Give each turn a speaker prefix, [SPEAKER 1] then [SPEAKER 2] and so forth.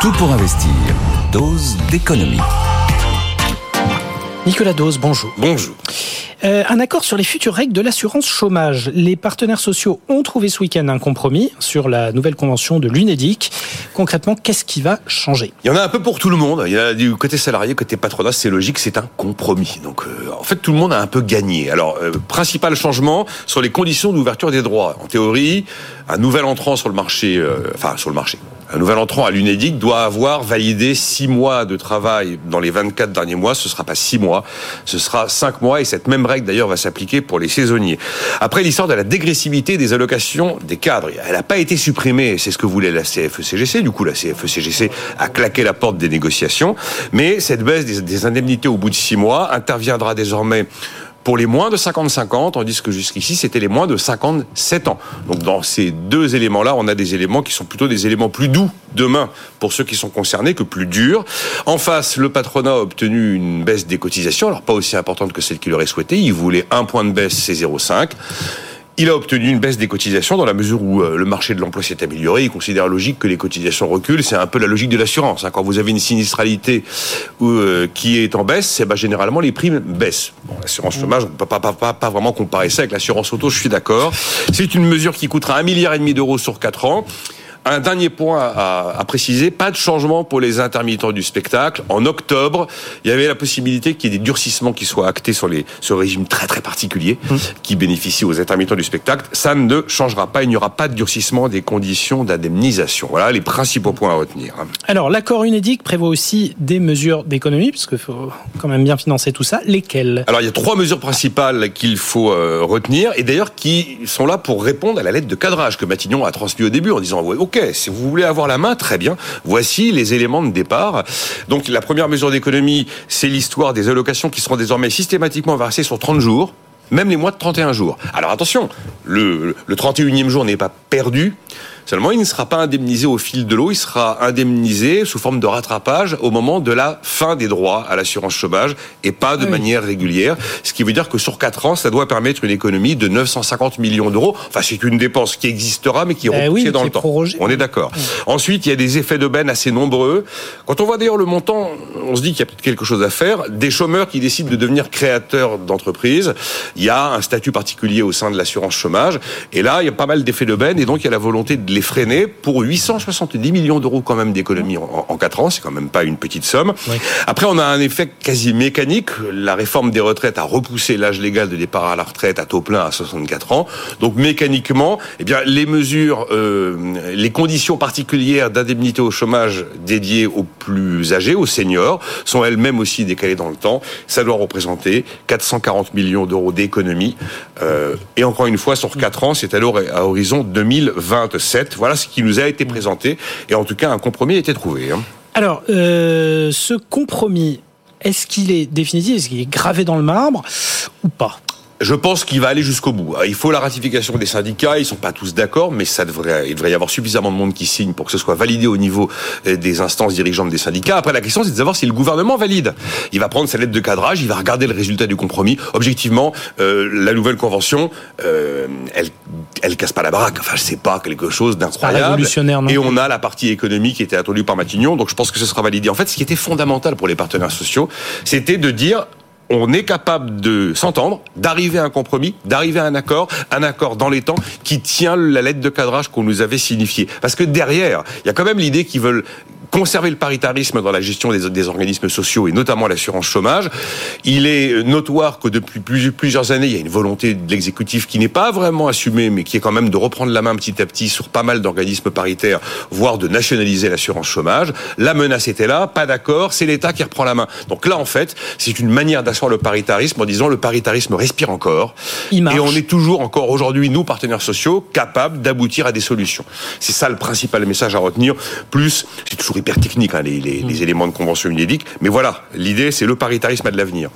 [SPEAKER 1] Tout pour investir. Dose d'économie.
[SPEAKER 2] Nicolas Dose, bonjour.
[SPEAKER 3] Bonjour.
[SPEAKER 2] Euh, un accord sur les futures règles de l'assurance chômage. Les partenaires sociaux ont trouvé ce week-end un compromis sur la nouvelle convention de l'UNEDIC. Concrètement, qu'est-ce qui va changer?
[SPEAKER 3] Il y en a un peu pour tout le monde. Il y a du côté salarié, côté patronat, c'est logique, c'est un compromis. Donc, euh, en fait, tout le monde a un peu gagné. Alors, euh, principal changement sur les conditions d'ouverture des droits. En théorie, un nouvel entrant sur le marché, euh, enfin sur le marché, un nouvel entrant à l'UNEDIC doit avoir validé six mois de travail dans les 24 derniers mois. Ce sera pas six mois, ce sera cinq mois. Et cette même règle d'ailleurs va s'appliquer pour les saisonniers. Après l'histoire de la dégressivité des allocations des cadres, elle n'a pas été supprimée. C'est ce que voulait la CFE-CGC. Du coup, la CFE-CGC a claqué la porte des négociations. Mais cette baisse des indemnités au bout de six mois interviendra désormais pour les moins de 55 ans, tandis que jusqu'ici, c'était les moins de 57 ans. Donc dans ces deux éléments-là, on a des éléments qui sont plutôt des éléments plus doux demain pour ceux qui sont concernés que plus durs. En face, le patronat a obtenu une baisse des cotisations, alors pas aussi importante que celle qu'il aurait souhaité. Il voulait un point de baisse, c'est 0,5. Il a obtenu une baisse des cotisations dans la mesure où euh, le marché de l'emploi s'est amélioré. Il considère logique que les cotisations reculent. C'est un peu la logique de l'assurance. Hein. Quand vous avez une sinistralité euh, qui est en baisse, eh ben, généralement les primes baissent. Bon, l'assurance chômage, on ne peut pas, pas, pas, pas, vraiment comparer ça avec l'assurance auto, je suis d'accord. C'est une mesure qui coûtera un milliard et demi d'euros sur quatre ans. Un dernier point à, à, préciser, pas de changement pour les intermittents du spectacle. En octobre, il y avait la possibilité qu'il y ait des durcissements qui soient actés sur les, ce régime très très particulier mmh. qui bénéficie aux intermittents du spectacle. Ça ne changera pas, il n'y aura pas de durcissement des conditions d'indemnisation. Voilà les principaux points à retenir.
[SPEAKER 2] Alors, l'accord UNEDIC prévoit aussi des mesures d'économie, parce qu'il faut quand même bien financer tout ça. Lesquelles?
[SPEAKER 3] Alors, il y a trois mesures principales qu'il faut euh, retenir, et d'ailleurs qui sont là pour répondre à la lettre de cadrage que Matignon a transmise au début en disant, OK, si vous voulez avoir la main, très bien. Voici les éléments de départ. Donc la première mesure d'économie, c'est l'histoire des allocations qui seront désormais systématiquement versées sur 30 jours même les mois de 31 jours. Alors attention, le, le 31e jour n'est pas perdu. Seulement, il ne sera pas indemnisé au fil de l'eau, il sera indemnisé sous forme de rattrapage au moment de la fin des droits à l'assurance chômage et pas de oui. manière régulière. Ce qui veut dire que sur 4 ans, ça doit permettre une économie de 950 millions d'euros. Enfin, c'est une dépense qui existera, mais qui est repoussée
[SPEAKER 2] oui,
[SPEAKER 3] dans le temps.
[SPEAKER 2] Prorogé.
[SPEAKER 3] On est d'accord. Oui. Ensuite, il y a des effets d'aubaine assez nombreux. Quand on voit d'ailleurs le montant, on se dit qu'il y a peut-être quelque chose à faire. Des chômeurs qui décident de devenir créateurs d'entreprises, il y a un statut particulier au sein de l'assurance chômage. Et là, il y a pas mal d'effets d'aubaine, et donc il y a la volonté de les freiner pour 870 millions d'euros quand même d'économies en, en 4 ans, c'est quand même pas une petite somme. Oui. Après, on a un effet quasi mécanique. La réforme des retraites a repoussé l'âge légal de départ à la retraite à taux plein à 64 ans. Donc mécaniquement, eh bien, les mesures, euh, les conditions particulières d'indemnité au chômage dédiées aux plus âgés, aux seniors, sont elles-mêmes aussi décalées dans le temps. Ça doit représenter 440 millions d'euros d'économies. Euh, et encore une fois, sur 4 ans, c'est alors à horizon 2027. Voilà ce qui nous a été présenté. Et en tout cas, un compromis a été trouvé. Hein.
[SPEAKER 2] Alors, euh, ce compromis, est-ce qu'il est définitif? Est-ce qu'il est gravé dans le marbre ou pas?
[SPEAKER 3] Je pense qu'il va aller jusqu'au bout. Il faut la ratification des syndicats. Ils sont pas tous d'accord, mais ça devrait, il devrait y avoir suffisamment de monde qui signe pour que ce soit validé au niveau euh, des instances dirigeantes des syndicats. Après, la question, c'est de savoir si le gouvernement valide. Il va prendre sa lettre de cadrage, il va regarder le résultat du compromis. Objectivement, euh, la nouvelle convention, euh, elle, elle casse pas la baraque. Enfin, c'est pas quelque chose d'incroyable.
[SPEAKER 2] Non
[SPEAKER 3] Et on a la partie économique qui était attendue par Matignon. Donc, je pense que ce sera validé. En fait, ce qui était fondamental pour les partenaires sociaux, c'était de dire on est capable de s'entendre, d'arriver à un compromis, d'arriver à un accord, un accord dans les temps qui tient la lettre de cadrage qu'on nous avait signifiée. Parce que derrière, il y a quand même l'idée qu'ils veulent conserver le paritarisme dans la gestion des, des organismes sociaux et notamment l'assurance chômage. Il est notoire que depuis plusieurs années, il y a une volonté de l'exécutif qui n'est pas vraiment assumée, mais qui est quand même de reprendre la main petit à petit sur pas mal d'organismes paritaires, voire de nationaliser l'assurance chômage. La menace était là, pas d'accord, c'est l'État qui reprend la main. Donc là, en fait, c'est une manière d'asseoir le paritarisme en disant le paritarisme respire encore.
[SPEAKER 2] Et
[SPEAKER 3] on est toujours encore aujourd'hui, nous, partenaires sociaux, capables d'aboutir à des solutions. C'est ça le principal message à retenir. Plus, c'est toujours hyper technique, hein, les, les, les, éléments de convention UNEDIC. Mais voilà, l'idée, c'est le paritarisme à de l'avenir.